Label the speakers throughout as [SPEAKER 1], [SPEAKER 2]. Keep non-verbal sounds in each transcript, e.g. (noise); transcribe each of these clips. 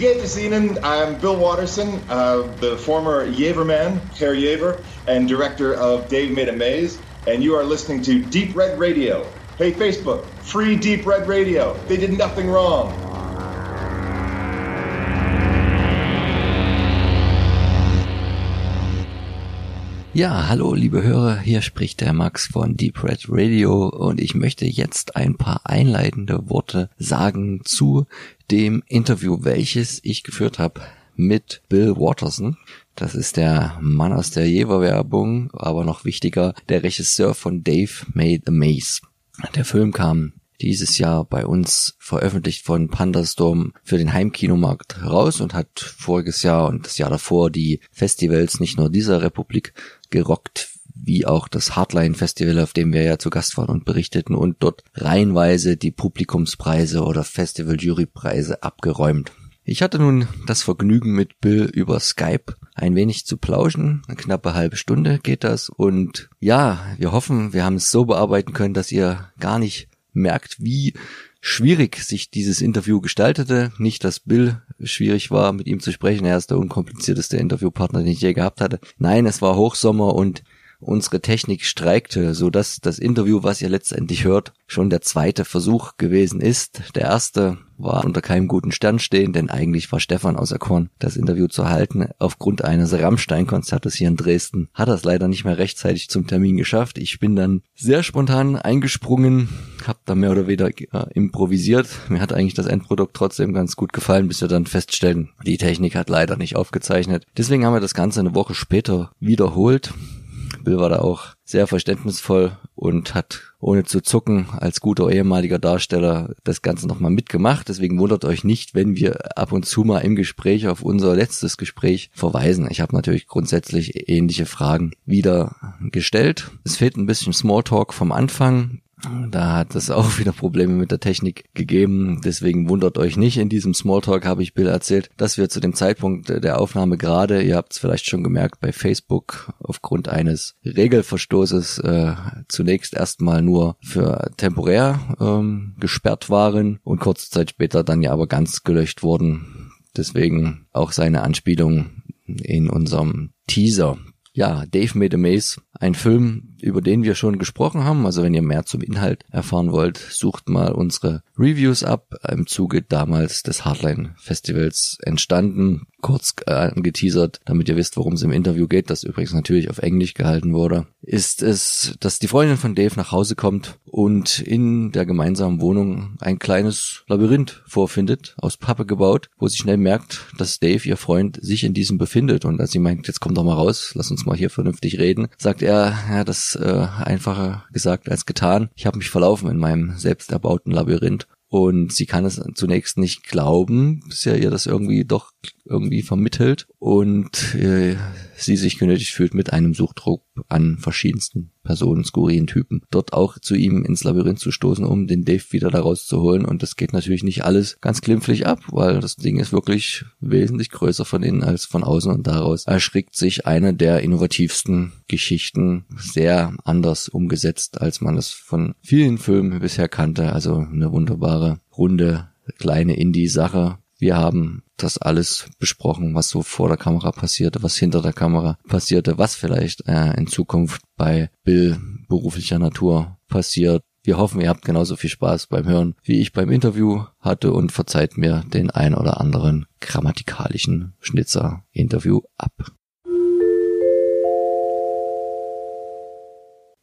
[SPEAKER 1] Es Ihnen? I'm Bill Watterson, uh, the former Jeverman, Herr Jever, and director of Dave Made a Maze, and you are listening to Deep Red Radio. Hey, Facebook, free Deep Red Radio. They did nothing wrong.
[SPEAKER 2] Ja, hallo liebe Hörer, hier spricht der Max von Deep Red Radio und ich möchte jetzt ein paar einleitende Worte sagen zu dem Interview, welches ich geführt habe mit Bill Watterson. Das ist der Mann aus der Jever-Werbung, aber noch wichtiger, der Regisseur von Dave Made the Maze. Der Film kam dieses Jahr bei uns veröffentlicht von Pandastorm für den Heimkinomarkt raus und hat voriges Jahr und das Jahr davor die Festivals nicht nur dieser Republik gerockt, wie auch das Hardline Festival, auf dem wir ja zu Gast waren und berichteten und dort reihenweise die Publikumspreise oder Festival Jurypreise abgeräumt. Ich hatte nun das Vergnügen mit Bill über Skype ein wenig zu plauschen. Eine knappe halbe Stunde geht das und ja, wir hoffen, wir haben es so bearbeiten können, dass ihr gar nicht merkt, wie schwierig sich dieses Interview gestaltete. Nicht, dass Bill schwierig war, mit ihm zu sprechen. Er ist der unkomplizierteste Interviewpartner, den ich je gehabt hatte. Nein, es war Hochsommer und unsere Technik streikte, so dass das Interview, was ihr letztendlich hört, schon der zweite Versuch gewesen ist. Der erste war unter keinem guten Stern stehen, denn eigentlich war Stefan auserkoren, das Interview zu halten. Aufgrund eines Rammstein-Konzertes hier in Dresden hat er es leider nicht mehr rechtzeitig zum Termin geschafft. Ich bin dann sehr spontan eingesprungen, hab da mehr oder weniger äh, improvisiert. Mir hat eigentlich das Endprodukt trotzdem ganz gut gefallen, bis wir dann feststellen, die Technik hat leider nicht aufgezeichnet. Deswegen haben wir das Ganze eine Woche später wiederholt. Bill war da auch sehr verständnisvoll und hat ohne zu zucken als guter ehemaliger Darsteller das Ganze nochmal mitgemacht. Deswegen wundert euch nicht, wenn wir ab und zu mal im Gespräch auf unser letztes Gespräch verweisen. Ich habe natürlich grundsätzlich ähnliche Fragen wieder gestellt. Es fehlt ein bisschen Smalltalk vom Anfang. Da hat es auch (laughs) wieder Probleme mit der Technik gegeben. Deswegen wundert euch nicht. In diesem Smalltalk habe ich Bill erzählt, dass wir zu dem Zeitpunkt der Aufnahme gerade, ihr habt es vielleicht schon gemerkt, bei Facebook aufgrund eines Regelverstoßes äh, zunächst erstmal nur für temporär ähm, gesperrt waren und kurze Zeit später dann ja aber ganz gelöscht wurden. Deswegen auch seine Anspielung in unserem Teaser. Ja, Dave Made a Maze, ein Film, über den wir schon gesprochen haben. Also wenn ihr mehr zum Inhalt erfahren wollt, sucht mal unsere Reviews ab. Im Zuge damals des Hardline Festivals entstanden. Kurz äh, angeteasert, damit ihr wisst, worum es im Interview geht, das übrigens natürlich auf Englisch gehalten wurde, ist es, dass die Freundin von Dave nach Hause kommt und in der gemeinsamen Wohnung ein kleines Labyrinth vorfindet, aus Pappe gebaut, wo sie schnell merkt, dass Dave, ihr Freund, sich in diesem befindet. Und als sie meint, jetzt komm doch mal raus, lass uns mal hier vernünftig reden, sagt er, ja, das äh, einfacher gesagt als getan. Ich habe mich verlaufen in meinem selbst erbauten Labyrinth und sie kann es zunächst nicht glauben, bis er ihr das irgendwie doch irgendwie vermittelt und äh, sie sich genötigt fühlt, mit einem Suchdruck an verschiedensten Personen, skurrilen Typen, dort auch zu ihm ins Labyrinth zu stoßen, um den Dave wieder da rauszuholen. Und das geht natürlich nicht alles ganz glimpflich ab, weil das Ding ist wirklich wesentlich größer von innen als von außen und daraus erschrickt sich eine der innovativsten Geschichten sehr anders umgesetzt, als man es von vielen Filmen bisher kannte. Also eine wunderbare, runde, kleine Indie-Sache. Wir haben das alles besprochen, was so vor der Kamera passierte, was hinter der Kamera passierte, was vielleicht äh, in Zukunft bei Bill beruflicher Natur passiert. Wir hoffen, ihr habt genauso viel Spaß beim Hören, wie ich beim Interview hatte und verzeiht mir den ein oder anderen grammatikalischen Schnitzer-Interview ab.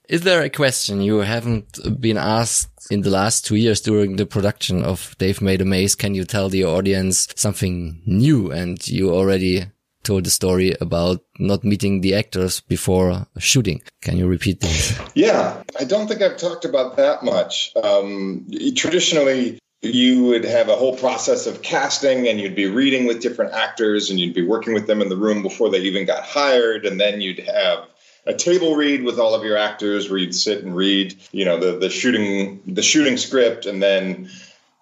[SPEAKER 2] Is there a question you haven't been asked in the last two years during the production of Dave Made a Maze? Can you tell the audience something new? And you already told the story about not meeting the actors before shooting. Can you repeat this?
[SPEAKER 1] Yeah, I don't think I've talked about that much. Um, traditionally, you would have a whole process of casting and you'd be reading with different actors and you'd be working with them in the room before they even got hired and then you'd have a table read with all of your actors where you'd sit and read, you know, the the shooting the shooting script, and then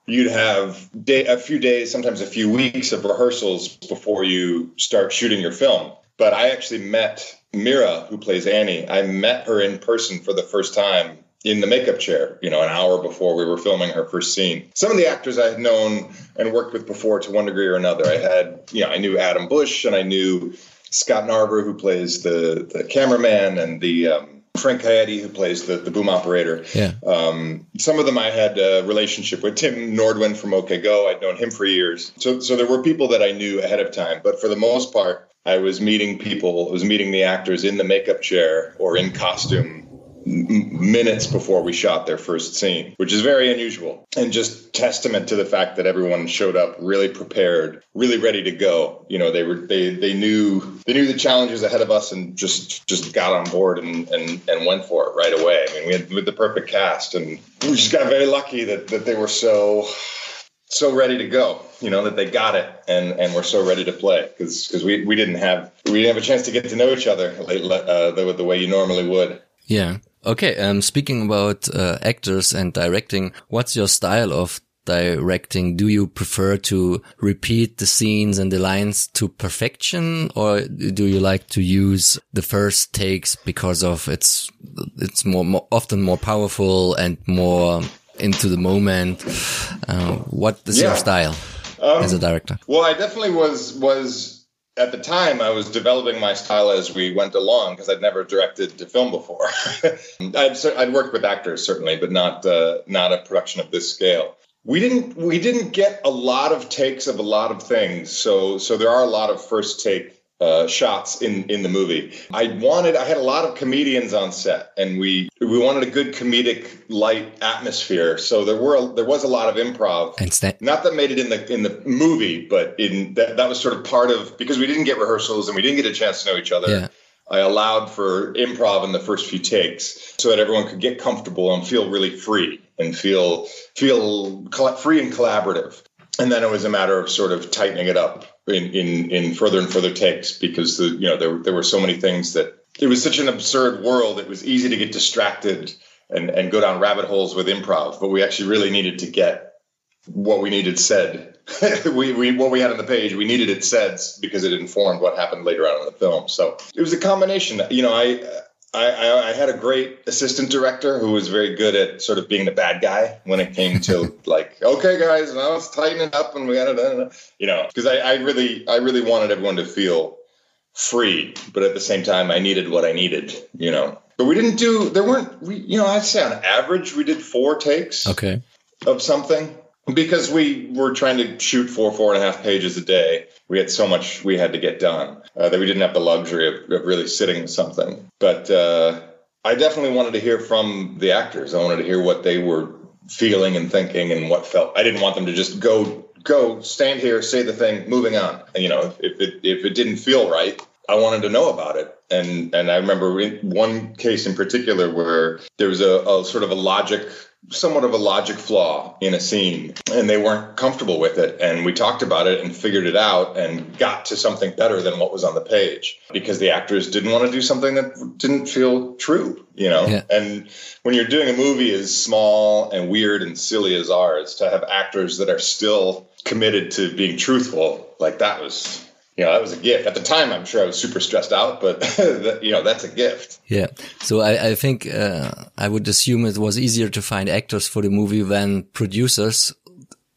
[SPEAKER 1] you'd have day, a few days, sometimes a few weeks of rehearsals before you start shooting your film. But I actually met Meera, who plays Annie. I met her in person for the first time in the makeup chair, you know, an hour before we were filming her first scene. Some of the actors I had known and worked with before to one degree or another. I had, you know, I knew Adam Busch and I knew Scott Narver, who plays the the cameraman, and the um, Frank Coyote, who plays the, the boom operator.
[SPEAKER 2] Yeah.
[SPEAKER 1] Um, some of them I had a relationship with. Tim Nordwind from OK Go, I'd known him for years. So, so there were people that I knew ahead of time. But for the most part, I was meeting people, I was meeting the actors in the makeup chair or in costume minutes before we shot their first scene, which is very unusual and just testament to the fact that everyone showed up really prepared, really ready to go. You know, they were they they knew they knew the challenges ahead of us and just just got on board and and, and went for it right away. I mean, we had with the perfect cast and we just got very lucky that that they were so so ready to go you know that they got it and and we're so ready to play because because we, we didn't have we didn't have a chance to get to know each other uh, the, the way you normally would
[SPEAKER 2] yeah Okay, um, speaking about uh, actors and directing, what's your style of directing? Do you prefer to repeat the scenes and the lines to perfection, or do you like to use the first takes because of it's it's more, more often more powerful and more into the moment? Uh, what is yeah. your style um, as a director?
[SPEAKER 1] Well, I definitely was was at the time I was developing my style as we went along because I'd never directed to film before. (laughs) I'd, I'd, worked with actors certainly, but not uh, not a production of this scale. We didn't we didn't get a lot of takes of a lot of things, so so there are a lot of first take uh, shots in in the movie. I wanted I had a lot of comedians on set, and we we wanted a good comedic light atmosphere. So there were a, there was a lot of improv.
[SPEAKER 2] And st-
[SPEAKER 1] not that made it in the in the movie, but in that that was sort of part of because we didn't get rehearsals and we didn't get a chance to know each other.
[SPEAKER 2] Yeah.
[SPEAKER 1] I allowed for improv in the first few takes so that everyone could get comfortable and feel really free and feel feel free and collaborative. And then it was a matter of sort of tightening it up in in, in further and further takes because the you know there there were so many things that it was such an absurd world. It was easy to get distracted and and go down rabbit holes with improv, but we actually really needed to get what we needed said. (laughs) we, we what we had on the page, we needed it said because it informed what happened later on in the film. So it was a combination. You know, I I, I, I, had a great assistant director who was very good at sort of being the bad guy when it came to (laughs) like, okay, guys, now let's tighten it up and we got to, you know, because I, I really, I really wanted everyone to feel free, but at the same time, I needed what I needed, you know. But we didn't do, there weren't, we, you know, I'd say on average we did four takes.
[SPEAKER 2] Okay.
[SPEAKER 1] Of something because we were trying to shoot four four and a half pages a day. We had so much we had to get done uh, that we didn't have the luxury of, of really sitting with something. But uh, i definitely wanted to hear from the actors. I wanted to hear what they were feeling and thinking and what felt. I didn't want them to just go go stand here say the thing moving on. And, you know if it if it didn't feel right i wanted to know about it. And and i remember one case in particular where there was a, a sort of a logic somewhat of a logic flaw in a scene and they weren't comfortable with it. And we talked about it and figured it out and got to something better than what was on the page because the actors didn't want to do something that didn't feel true you know? Yeah. and when you're doing a movie as small and weird and silly as ours to have actors that are still committed to being truthful like that was you know, that was a gift. At the time, I'm sure I was super stressed out, but (laughs) you know, that's a gift.
[SPEAKER 2] Yeah. So I, I think uh, I would assume it was easier to find actors for the movie than producers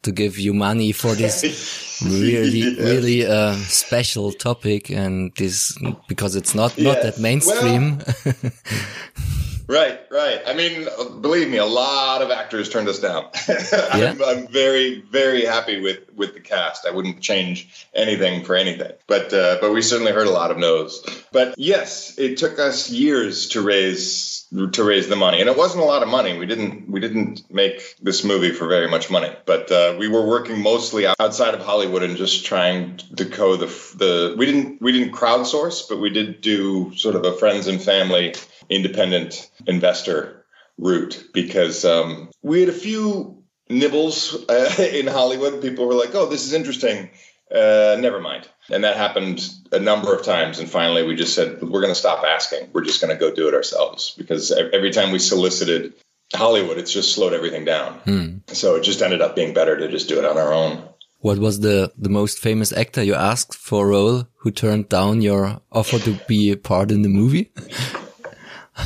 [SPEAKER 2] to give you money for this (laughs) really, yeah. really uh, special topic and this because it's not not that mainstream.
[SPEAKER 1] Well, (laughs) Right, right. I mean, believe me, a lot of actors turned us down. (laughs) yeah. I'm, I'm, very, very happy with with the cast. I wouldn't change anything for anything. But uh, but we certainly heard a lot of no's. But yes, it took us years to raise to raise the money, and it wasn't a lot of money. We didn't we didn't make this movie for very much money, but uh, we were working mostly outside of Hollywood and just trying to co the the. We didn't we didn't crowdsource, but we did do sort of a friends and family independent investor route because um, we had a few nibbles uh, in Hollywood. People were like, "Oh, this is interesting." Uh, never mind. And that happened a number of times. And finally, we just said, we're going to stop asking. We're just going to go do it ourselves. Because every time we solicited Hollywood, it's just slowed everything down. Hmm. So it just ended up being better to just do it on our own.
[SPEAKER 2] What was the, the most famous actor you asked for a role who turned down your offer to be a part in the movie? (laughs) (laughs)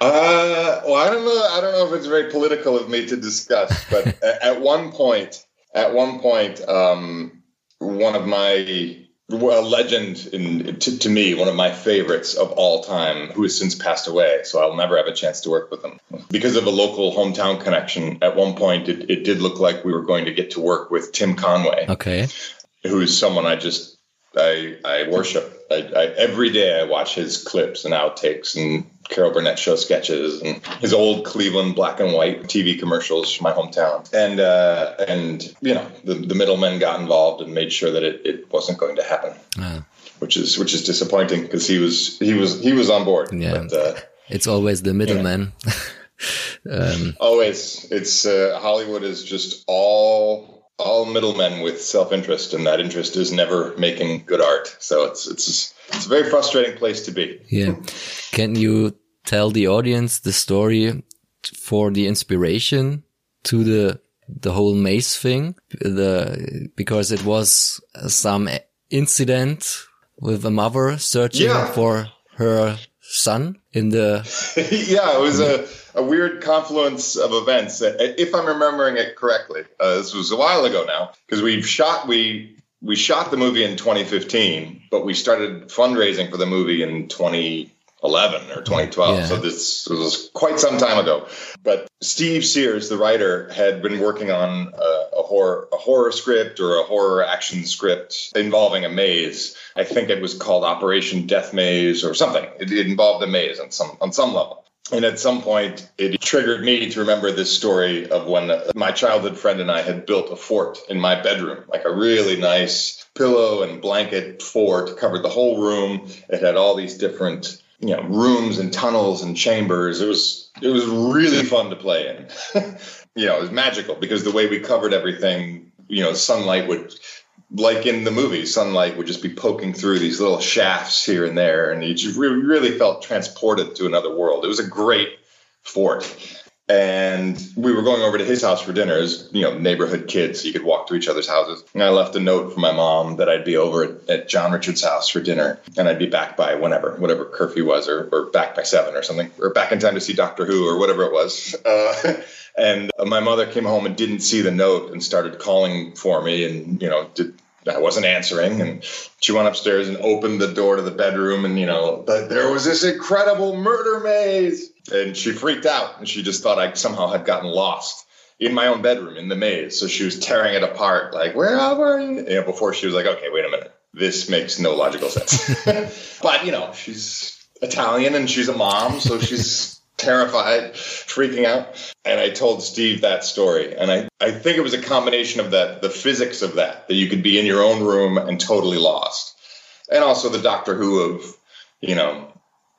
[SPEAKER 1] Uh, well, I don't know. I don't know if it's very political of me to discuss, but (laughs) at one point, at one point, um, one of my well, legend in to, to, me, one of my favorites of all time, who has since passed away. So I'll never have a chance to work with him because of a local hometown connection. At one point, it, it did look like we were going to get to work with Tim Conway.
[SPEAKER 2] Okay,
[SPEAKER 1] who's someone I just I I worship. I, I, every day I watch his clips and outtakes and Carol Burnett show sketches and his old Cleveland black and white TV commercials from my hometown. And uh, and you know the, the middlemen got involved and made sure that it, it wasn't going to happen. Uh. Which is which is disappointing because he was he was he was on board.
[SPEAKER 2] Yeah, but, uh, it's always the middleman. (laughs)
[SPEAKER 1] um, always, it's uh, Hollywood is just all all middlemen with self interest, and that interest is never making good art. So it's it's it's a very frustrating place to be.
[SPEAKER 2] Yeah. Can you tell the audience the story for the inspiration to the the whole maze thing? The because it was some incident with a mother searching yeah. for her son in the (laughs)
[SPEAKER 1] yeah it was a, a weird confluence of events. If i'm remembering it correctly uh, this was a while ago now because we've shot we we shot the movie in 2015, but we started fundraising for the movie in 2011 or 2012. Yeah. So this was quite some time ago. But Steve Sears, the writer, had been working on a, a horror a horror script or a horror action script involving a maze. I think it was called Operation Death Maze or something. It, it involved a maze on some on some level. And at some point, it triggered me to remember this story of when my childhood friend and I had built a fort in my bedroom, like a really nice pillow and blanket fort, covered the whole room. It had all these different, you know, rooms and tunnels and chambers. It was it was really fun to play in. (laughs) you know, it was magical because the way we covered everything, you know, sunlight would like in the movie, sunlight would just be poking through these little shafts here and there, and you just really, really felt transported to another world. It was a great fort. And we were going over to his house for dinner as, you know, neighborhood kids. So you could walk to each other's houses. And I left a note for my mom that I'd be over at, at John Richard's house for dinner and I'd be back by whenever, whatever curfew was, or, or back by seven or something, or back in time to see Doctor Who or whatever it was. Uh, (laughs) and my mother came home and didn't see the note and started calling for me and, you know, did, I wasn't answering. And she went upstairs and opened the door to the bedroom. And, you know, there was this incredible murder maze. And she freaked out and she just thought I somehow had gotten lost in my own bedroom in the maze. So she was tearing it apart, like, where are you? You know, before she was like, okay, wait a minute. This makes no logical sense. (laughs) but, you know, she's Italian and she's a mom. So she's terrified, freaking out. And I told Steve that story. And I, I think it was a combination of that, the physics of that, that you could be in your own room and totally lost. And also the Doctor Who of, you know,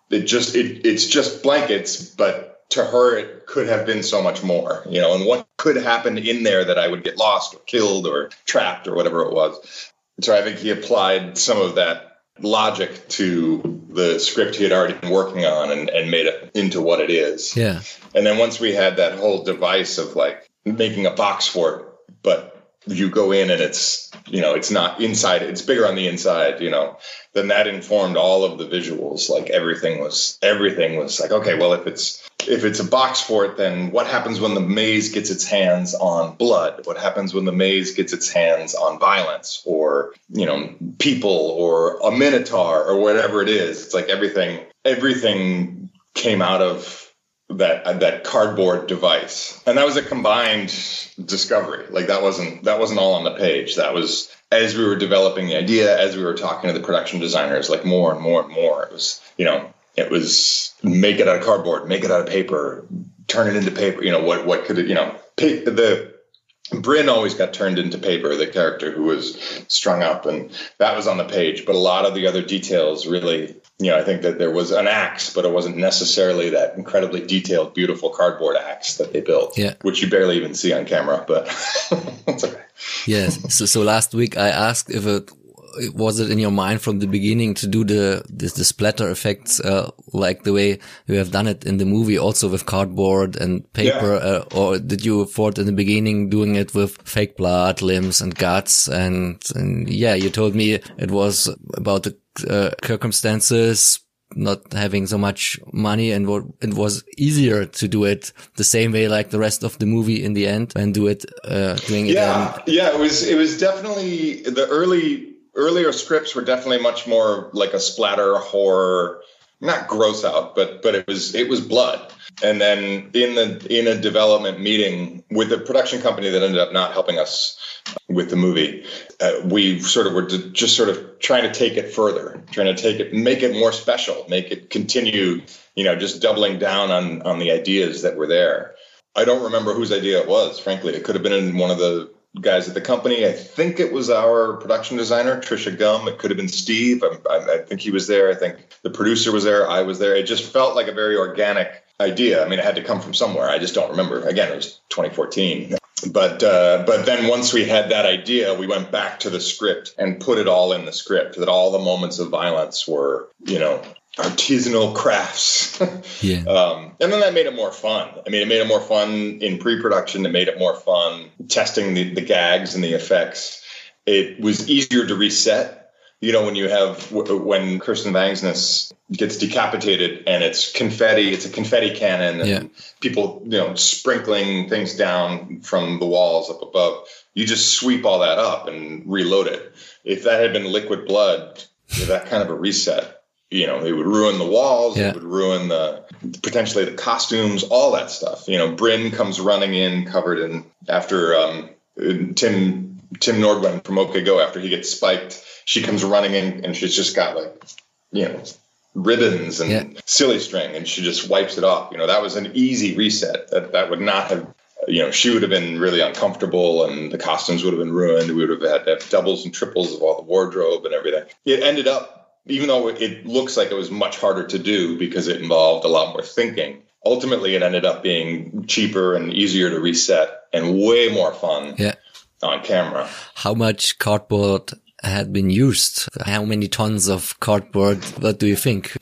[SPEAKER 1] it just, it, it's just blankets, but to her, it could have been so much more, you know, and what could happen in there that I would get lost or killed or trapped or whatever it was. So I think he applied some of that logic to the script he had already been working on and, and made it into what it is.
[SPEAKER 2] Yeah.
[SPEAKER 1] And then once we had that whole device of like making a box for it, but you go in and it's you know it's not inside it's bigger on the inside you know then that informed all of the visuals. Like everything was everything was like okay well if it's if it's a box fort then what happens when the maze gets its hands on blood? What happens when the maze gets its hands on violence or you know people or a minotaur or whatever it is? It's like everything everything came out of that uh, that cardboard device. And that was a combined discovery. Like that wasn't that wasn't all on the page. That was as we were developing the idea as we were talking to the production designers like more and more and more it was you know it was make it out of cardboard make it out of paper turn it into paper you know what what could it you know the Bryn always got turned into paper, the character who was strung up, and that was on the page. But a lot of the other details really you know, I think that there was an axe, but it wasn't necessarily that incredibly detailed, beautiful cardboard axe that they built,
[SPEAKER 2] yeah.
[SPEAKER 1] which you barely even see on camera, but (laughs) that's okay.
[SPEAKER 2] Yes. So, so last week I asked if it was it in your mind from the beginning to do the the, the splatter effects uh, like the way you have done it in the movie, also with cardboard and paper, yeah. uh, or did you afford in the beginning doing it with fake blood, limbs, and guts? And, and yeah, you told me it was about the uh, circumstances not having so much money and what it was easier to do it the same way like the rest of the movie in the end and do it uh, doing it
[SPEAKER 1] yeah yeah it was it was definitely the early earlier scripts were definitely much more like a splatter horror not gross out but but it was it was blood and then in the in a development meeting with a production company that ended up not helping us with the movie, uh, we sort of were just sort of trying to take it further, trying to take it, make it more special, make it continue, you know, just doubling down on on the ideas that were there. I don't remember whose idea it was. Frankly, it could have been in one of the guys at the company. I think it was our production designer, Trisha Gum. It could have been Steve. I, I, I think he was there. I think the producer was there. I was there. It just felt like a very organic idea. I mean, it had to come from somewhere. I just don't remember. Again, it was 2014. But uh, but then once we had that idea, we went back to the script and put it all in the script. That all the moments of violence were, you know, artisanal crafts. (laughs)
[SPEAKER 2] yeah.
[SPEAKER 1] Um, and then that made it more fun. I mean, it made it more fun in pre-production. It made it more fun testing the, the gags and the effects. It was easier to reset you know when you have when Kirsten Vangsness gets decapitated and it's confetti, it's a confetti cannon, and
[SPEAKER 2] yeah.
[SPEAKER 1] people you know sprinkling things down from the walls up above. You just sweep all that up and reload it. If that had been liquid blood, that kind of a reset, you know, it would ruin the walls,
[SPEAKER 2] yeah.
[SPEAKER 1] it would ruin the potentially the costumes, all that stuff. You know, Bryn comes running in covered in after um, Tim Tim Nordwind from OK Go after he gets spiked she comes running in and she's just got like, you know, ribbons and yeah. silly string and she just wipes it off. You know, that was an easy reset. That that would not have you know, she would have been really uncomfortable and the costumes would have been ruined. We would have had to have doubles and triples of all the wardrobe and everything. It ended up, even though it looks like it was much harder to do because it involved a lot more thinking, ultimately it ended up being cheaper and easier to reset and way more fun
[SPEAKER 2] yeah.
[SPEAKER 1] on camera.
[SPEAKER 2] How much cardboard had been used? How many tons of cardboard? What do you think?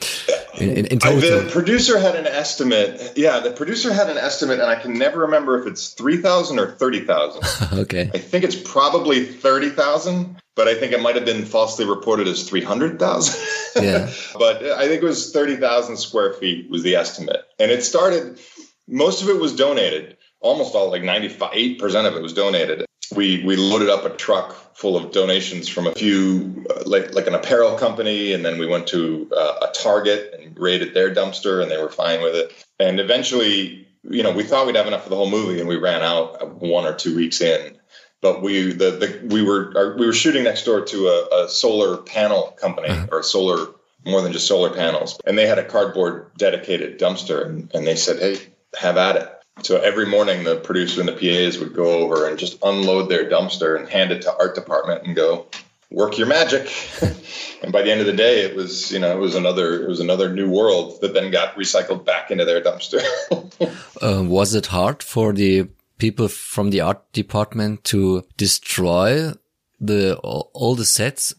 [SPEAKER 2] In, in, in total?
[SPEAKER 1] The producer had an estimate. Yeah, the producer had an estimate, and I can never remember if it's 3,000 or 30,000. (laughs)
[SPEAKER 2] okay.
[SPEAKER 1] I think it's probably 30,000, but I think it might have been falsely reported as 300,000. (laughs)
[SPEAKER 2] yeah.
[SPEAKER 1] But I think it was 30,000 square feet was the estimate. And it started, most of it was donated. Almost all, like 98% of it was donated we we loaded up a truck full of donations from a few uh, like like an apparel company and then we went to uh, a target and raided their dumpster and they were fine with it. And eventually you know we thought we'd have enough for the whole movie and we ran out one or two weeks in. But we the, the we were our, we were shooting next door to a, a solar panel company uh-huh. or solar more than just solar panels. And they had a cardboard dedicated dumpster and, and they said hey have at it so every morning, the producer and the PAs would go over and just unload their dumpster and hand it to art department and go, work your magic. (laughs) and by the end of the day, it was you know it was another it was another new world that then got recycled back into their dumpster. (laughs)
[SPEAKER 2] uh, was it hard for the people from the art department to destroy the all the sets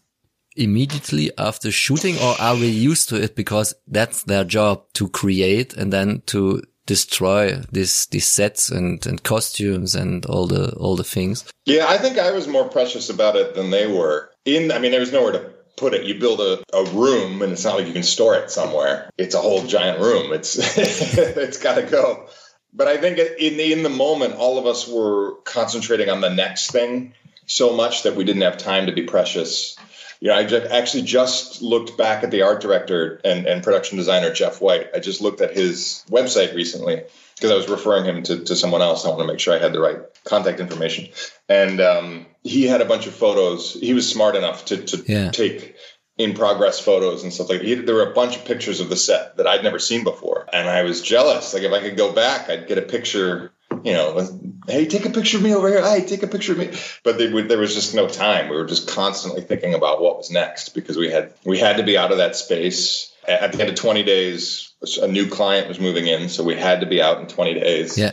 [SPEAKER 2] immediately after shooting or are we used to it because that's their job to create and then to destroy these these sets and and costumes and all the all the things.
[SPEAKER 1] Yeah, I think I was more precious about it than they were. In I mean, there was nowhere to put it. You build a, a room, and it's not like you can store it somewhere. It's a whole giant room. It's (laughs) it's got to go. But I think in the, in the moment, all of us were concentrating on the next thing so much that we didn't have time to be precious you know, I just actually just looked back at the art director and, and production designer Jeff White. I just looked at his website recently because I was referring him to, to someone else. I want to make sure I had the right contact information. And um, he had a bunch of photos. He was smart enough to, to
[SPEAKER 2] yeah.
[SPEAKER 1] take in progress photos and stuff like that. There were a bunch of pictures of the set that I'd never seen before. And I was jealous. Like if I could go back, I'd get a picture you know, hey, take a picture of me over here. Hey, take a picture of me. But would, there was just no time. We were just constantly thinking about what was next because we had we had to be out of that space. At the end of 20 days, a new client was moving in, so we had to be out in 20 days.
[SPEAKER 2] Yeah.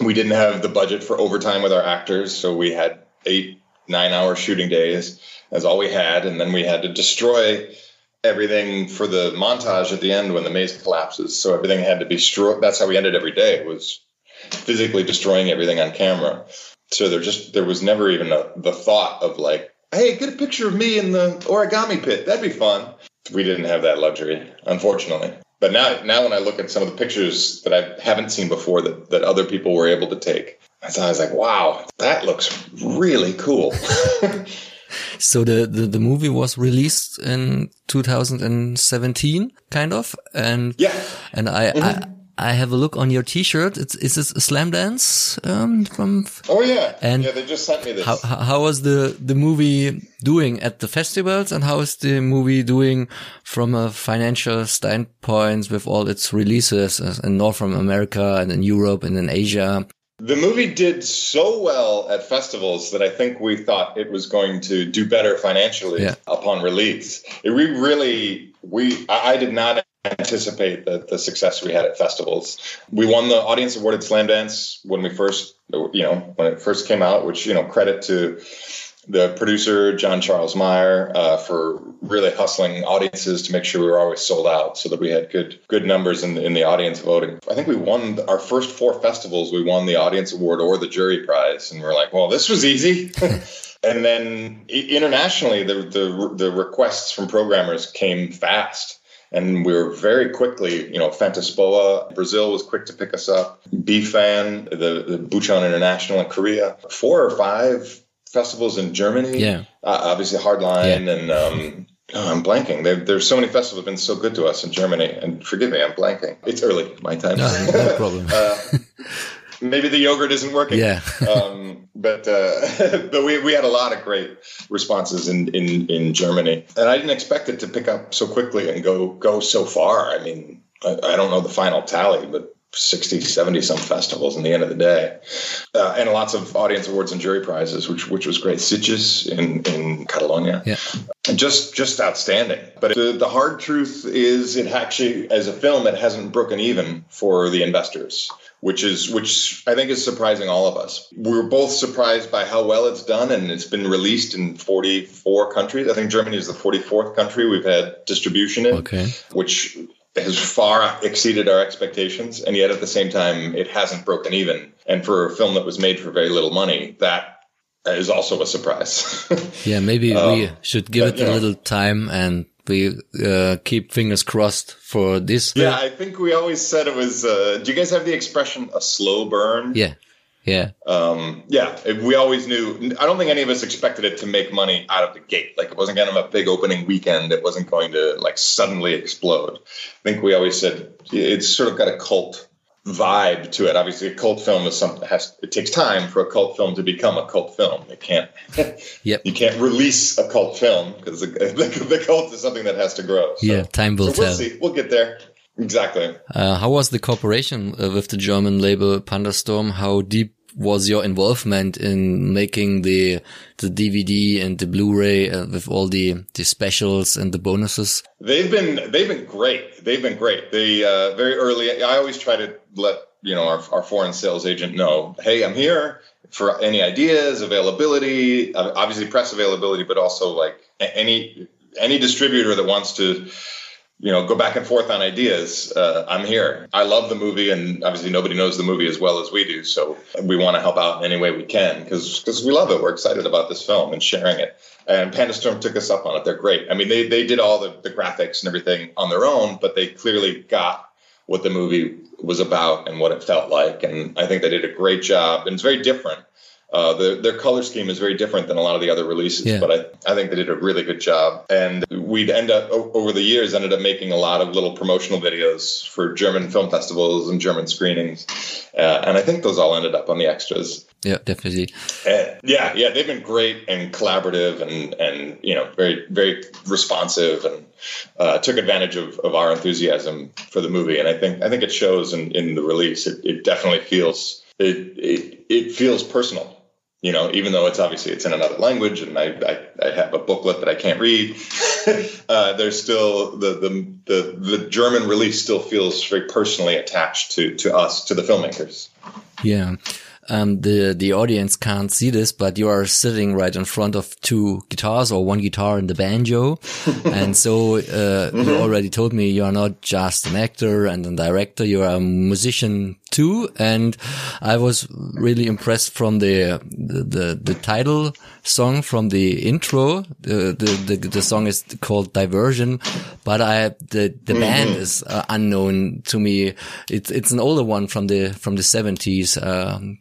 [SPEAKER 1] We didn't have the budget for overtime with our actors, so we had eight, nine hour shooting days. That's all we had, and then we had to destroy everything for the montage at the end when the maze collapses. So everything had to be destroyed. That's how we ended every day. It was physically destroying everything on camera. So there just there was never even a, the thought of like, hey, get a picture of me in the origami pit. That'd be fun. we didn't have that luxury, unfortunately. But now, now when I look at some of the pictures that I haven't seen before that, that other people were able to take, so I was like, wow, that looks really cool. (laughs)
[SPEAKER 2] so the, the, the movie was released in 2017, kind of, and
[SPEAKER 1] yeah,
[SPEAKER 2] and I, mm -hmm. I I have a look on your T-shirt. It's is this a Slamdance um, from?
[SPEAKER 1] Oh yeah, and yeah. They just sent me this.
[SPEAKER 2] How how was the the movie doing at the festivals, and how is the movie doing from a financial standpoint with all its releases in North America and in Europe and in Asia?
[SPEAKER 1] The movie did so well at festivals that I think we thought it was going to do better financially yeah. upon release. It, we really, we, I, I did not anticipate the, the success we had at festivals. We won the audience award at Slamdance when we first, you know, when it first came out, which, you know, credit to the producer, John Charles Meyer, uh, for really hustling audiences to make sure we were always sold out so that we had good, good numbers in, in the audience voting. I think we won our first four festivals. We won the audience award or the jury prize. And we're like, well, this was easy. (laughs) and then internationally, the, the, the requests from programmers came fast and we were very quickly, you know, Fantaspoa, Brazil was quick to pick us up. BIFAN, the, the Bucheon International in Korea, four or five festivals in Germany.
[SPEAKER 2] Yeah.
[SPEAKER 1] Uh, obviously, Hardline yeah. and um, oh, I'm blanking. They've, there's so many festivals have been so good to us in Germany. And forgive me, I'm blanking. It's early, my time.
[SPEAKER 2] No, no problem. (laughs) uh, (laughs)
[SPEAKER 1] maybe the yogurt isn't working.
[SPEAKER 2] Yeah. (laughs)
[SPEAKER 1] um, but uh, (laughs) but we, we had a lot of great responses in, in, in Germany, and I didn't expect it to pick up so quickly and go go so far. I mean, I, I don't know the final tally, but 60, 70 some festivals in the end of the day, uh, and lots of audience awards and jury prizes, which which was great. Sitges in in Catalonia,
[SPEAKER 2] yeah,
[SPEAKER 1] just just outstanding. But the, the hard truth is, it actually as a film, it hasn't broken even for the investors which is which I think is surprising all of us. We were both surprised by how well it's done, and it's been released in 44 countries. I think Germany is the 44th country we've had distribution in,
[SPEAKER 2] okay.
[SPEAKER 1] which has far exceeded our expectations, and yet at the same time, it hasn't broken even. And for a film that was made for very little money, that is also a surprise. (laughs)
[SPEAKER 2] yeah, maybe um, we should give but, it a know, little time and we uh, keep fingers crossed for this.
[SPEAKER 1] Yeah, I think we always said it was. Uh, do you guys have the expression "a slow burn"?
[SPEAKER 2] Yeah, yeah,
[SPEAKER 1] um, yeah. We always knew. I don't think any of us expected it to make money out of the gate. Like it wasn't going to have a big opening weekend. It wasn't going to like suddenly explode. I think we always said it's sort of got a cult vibe to it. Obviously, a cult film is something that has it takes time for a cult film to become a cult film. It can't. (laughs)
[SPEAKER 2] yep.
[SPEAKER 1] You can't release a cult film because the, (laughs) the, the, cult is something that has to grow.
[SPEAKER 2] So, yeah, time will
[SPEAKER 1] so
[SPEAKER 2] we'll
[SPEAKER 1] tell. See. We'll get there. Exactly.
[SPEAKER 2] Uh, how was the cooperation uh, with the German label Pandastorm? How deep was your involvement in making the the DVD and the Blu-ray uh, with all the the specials and the bonuses?
[SPEAKER 1] They've been they've been great. They've been great. They uh, very early. I always try to let you know our, our foreign sales agent know, hey, I'm here for any ideas, availability, obviously press availability, but also like any any distributor that wants to you know, go back and forth on ideas. Uh, I'm here. I love the movie, and obviously nobody knows the movie as well as we do. So we want to help out in any way we can because because we love it. We're excited about this film and sharing it. And Pandastorm took us up on it. They're great. I mean, they they did all the, the graphics and everything on their own, but they clearly got what the movie was about and what it felt like. And I think they did a great job. And it's very different uh, the, their color scheme is very different than a lot of the other releases, yeah. but I, I think they did a really good job. And we'd end up over the years ended up making a lot of little promotional videos for German film festivals and German screenings, uh, and I think those all ended up on the extras.
[SPEAKER 2] Yeah, definitely.
[SPEAKER 1] And yeah, yeah, they've been great and collaborative and and you know very very responsive and uh, took advantage of, of our enthusiasm for the movie. And I think I think it shows in, in the release. It, it definitely feels it, it it feels personal you know, even though it's obviously it's in another language and I, I, I have a booklet that I can't read, (laughs) uh, there's still the, the, the, the German release still feels very personally attached to, to us, to the filmmakers.
[SPEAKER 2] Yeah. Um, the the audience can't see this, but you are sitting right in front of two guitars or one guitar and the banjo, (laughs) and so uh, mm-hmm. you already told me you are not just an actor and a director; you are a musician too. And I was really impressed from the the the, the title song from the intro. The, the the the song is called Diversion, but I the the mm-hmm. band is uh, unknown to me. It's it's an older one from the from the seventies. Um,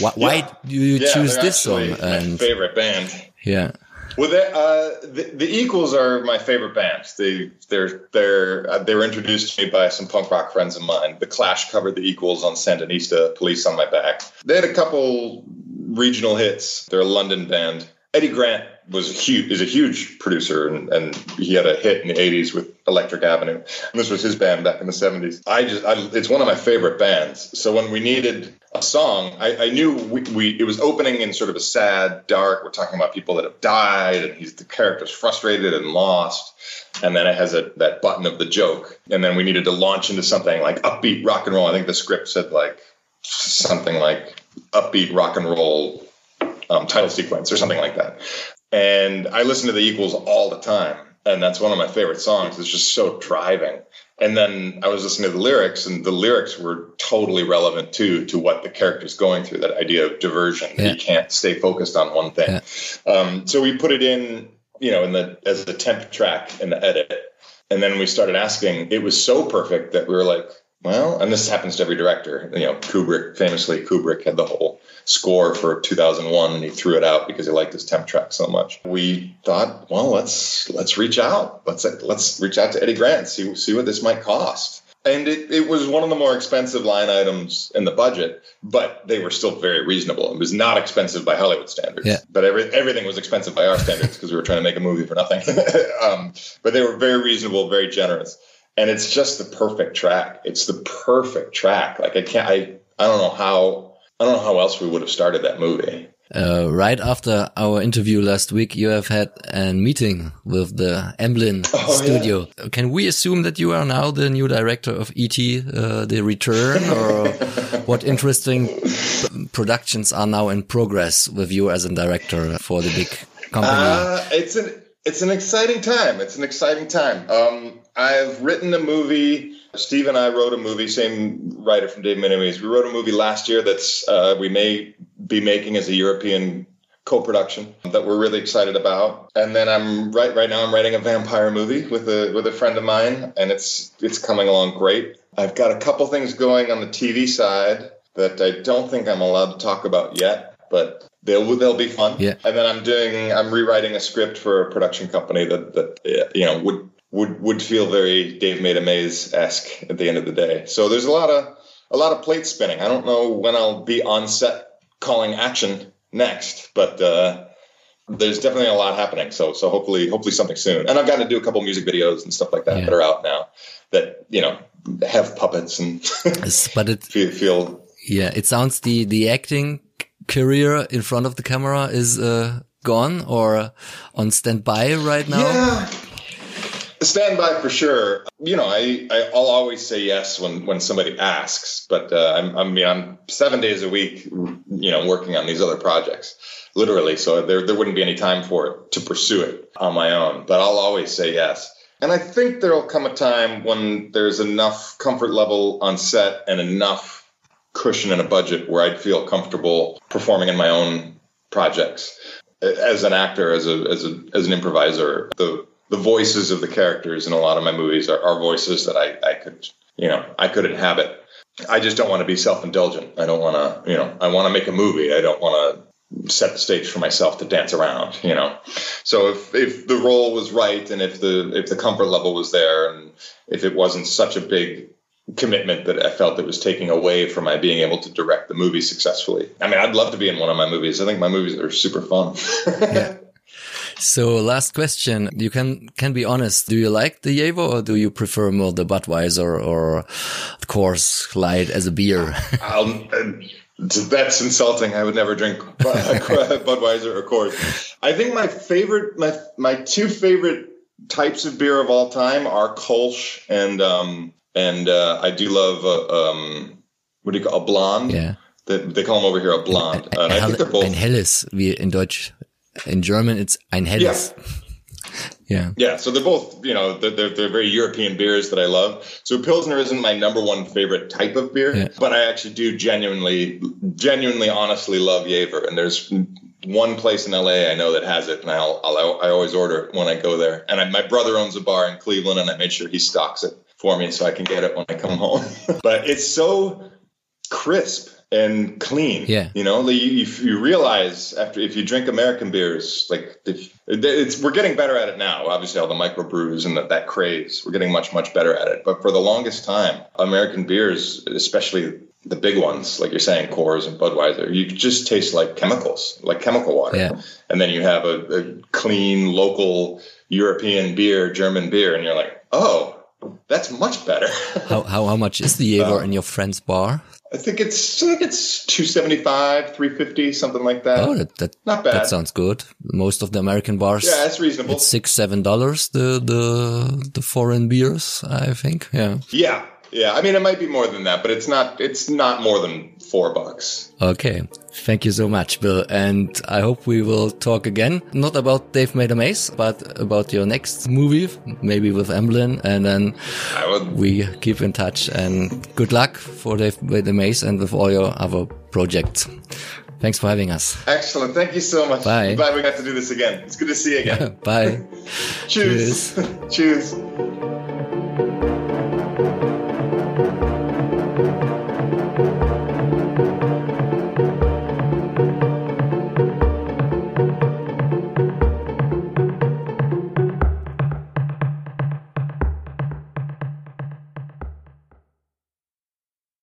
[SPEAKER 2] why, yeah. why do you yeah, choose this song?
[SPEAKER 1] My and favorite band.
[SPEAKER 2] Yeah.
[SPEAKER 1] Well, uh, the, the Equals are my favorite band. They they're they're uh, they were introduced to me by some punk rock friends of mine. The Clash covered the Equals on Sandinista, Police on My Back. They had a couple regional hits. They're a London band. Eddie Grant was a huge is a huge producer and, and he had a hit in the 80s with Electric Avenue. And this was his band back in the 70s. I just I, it's one of my favorite bands. So when we needed a song, I, I knew we, we, it was opening in sort of a sad, dark. We're talking about people that have died, and he's the character's frustrated and lost. And then it has a that button of the joke, and then we needed to launch into something like upbeat rock and roll. I think the script said like something like upbeat rock and roll um, title sequence or something like that. And I listen to the Equals all the time, and that's one of my favorite songs. It's just so driving and then I was listening to the lyrics, and the lyrics were totally relevant too to what the character's going through. That idea of diversion. Yeah. You can't stay focused on one thing. Yeah. Um, so we put it in, you know, in the as a temp track in the edit, and then we started asking. It was so perfect that we were like, well, and this happens to every director. You know, Kubrick famously, Kubrick had the whole score for 2001 and he threw it out because he liked his temp track so much. We thought, well, let's let's reach out. Let's let's reach out to Eddie Grant, see see what this might cost. And it, it was one of the more expensive line items in the budget, but they were still very reasonable. It was not expensive by Hollywood standards,
[SPEAKER 2] yeah.
[SPEAKER 1] but every, everything was expensive by our standards because we were trying to make a movie for nothing. (laughs) um, but they were very reasonable, very generous and it's just the perfect track. It's the perfect track. Like I can't, I, I don't know how, I don't know how else we would have started that movie.
[SPEAKER 2] Uh, right after our interview last week, you have had a meeting with the Amblin (laughs) oh, studio. Yeah. Can we assume that you are now the new director of ET, uh, The Return, or (laughs) what interesting productions are now in progress with you as a director for the big company?
[SPEAKER 1] Uh, it's an it's an exciting time. It's an exciting time. Um, I've written a movie. Steve and I wrote a movie, same writer from Dave Made a Maze. We wrote a movie last year that's uh, we may be making as a European co-production that we're really excited about. And then I'm right right now I'm writing a vampire movie with a with a friend of mine, and it's it's coming along great. I've got a couple things going on the TV side that I don't think I'm allowed to talk about yet, but they'll they'll be fun.
[SPEAKER 2] Yeah.
[SPEAKER 1] And then I'm doing I'm rewriting a script for a production company that that you know would would would feel very Dave Made a Maze esque at the end of the day. So there's a lot of a lot of plate spinning. I don't know when I'll be on set calling action next, but uh, there's definitely a lot happening. So so hopefully hopefully something soon. And I've gotten to do a couple music videos and stuff like that yeah. that are out now that you know have puppets and
[SPEAKER 2] but it (laughs)
[SPEAKER 1] feel, feel
[SPEAKER 2] yeah it sounds the the acting career in front of the camera is uh, gone or on standby right now?
[SPEAKER 1] Yeah. Standby for sure. You know, I, I will always say yes when when somebody asks, but uh, I'm, I mean I'm seven days a week, you know, working on these other projects, literally. So there there wouldn't be any time for it to pursue it on my own. But I'll always say yes. And I think there'll come a time when there's enough comfort level on set and enough cushion in a budget where I'd feel comfortable performing in my own projects. As an actor, as a as a as an improviser, the the voices of the characters in a lot of my movies are, are voices that I, I could you know I could inhabit. I just don't want to be self indulgent. I don't want to you know I want to make a movie. I don't want to set the stage for myself to dance around you know so if if the role was right and if the if the comfort level was there and if it wasn't such a big commitment that I felt it was taking away from my being able to direct the movie successfully. I mean, I'd love to be in one of my movies. I think my movies are super fun. (laughs) yeah.
[SPEAKER 2] So last question, you can can be honest. Do you like the Jever or do you prefer more the Budweiser or the Coors Light as a beer? (laughs)
[SPEAKER 1] that's insulting. I would never drink (laughs) Budweiser or Coors. I think my favorite, my my two favorite types of beer of all time are Kolsch and um, and uh, I do love uh, um, what do you call a blonde?
[SPEAKER 2] Yeah.
[SPEAKER 1] They, they call them over here a blonde. Uh, and I think they're both.
[SPEAKER 2] Ein helles, wie in Deutsch. In German, it's ein helles.
[SPEAKER 1] Yeah. (laughs)
[SPEAKER 2] Yeah.
[SPEAKER 1] Yeah. So they're both, you know, they're, they're, they're, very European beers that I love. So Pilsner isn't my number one favorite type of beer, yeah. but I actually do genuinely, genuinely, honestly love Jever. And there's one place in LA I know that has it, and I'll, I'll I always order it when I go there. And I, my brother owns a bar in Cleveland, and I made sure he stocks it for me so I can get it when I come home. (laughs) but it's so crisp and clean.
[SPEAKER 2] Yeah.
[SPEAKER 1] You know, you, you realize after if you drink American beers, like it's we're getting better at it now. Obviously, all the microbrews and that, that craze, we're getting much much better at it. But for the longest time, American beers, especially the big ones, like you're saying, Coors and Budweiser, you just taste like chemicals, like chemical water.
[SPEAKER 2] Yeah.
[SPEAKER 1] And then you have a, a clean local European beer, German beer, and you're like, oh, that's much better.
[SPEAKER 2] how, how how much is the Jever uh, in your friend's bar?
[SPEAKER 1] I think it's I think it's two seventy five, three fifty, something like that.
[SPEAKER 2] Oh, that, that
[SPEAKER 1] not bad.
[SPEAKER 2] That sounds good. Most of the American bars,
[SPEAKER 1] yeah, it's reasonable.
[SPEAKER 2] It's six seven dollars. The the the foreign beers, I think. Yeah.
[SPEAKER 1] Yeah, yeah. I mean, it might be more than that, but it's not. It's not more than four bucks.
[SPEAKER 2] Okay. Thank you so much, Bill. And I hope we will talk again, not about Dave Made a Maze, but about your next movie, maybe with Emblem. And then we keep in touch and good luck for Dave Made a Maze and with all your other projects. Thanks for having us.
[SPEAKER 1] Excellent. Thank you so much.
[SPEAKER 2] Bye.
[SPEAKER 1] I'm glad we got to do this again. It's good to see you again. (laughs)
[SPEAKER 2] Bye. (laughs)
[SPEAKER 1] Cheers. Cheers. (laughs)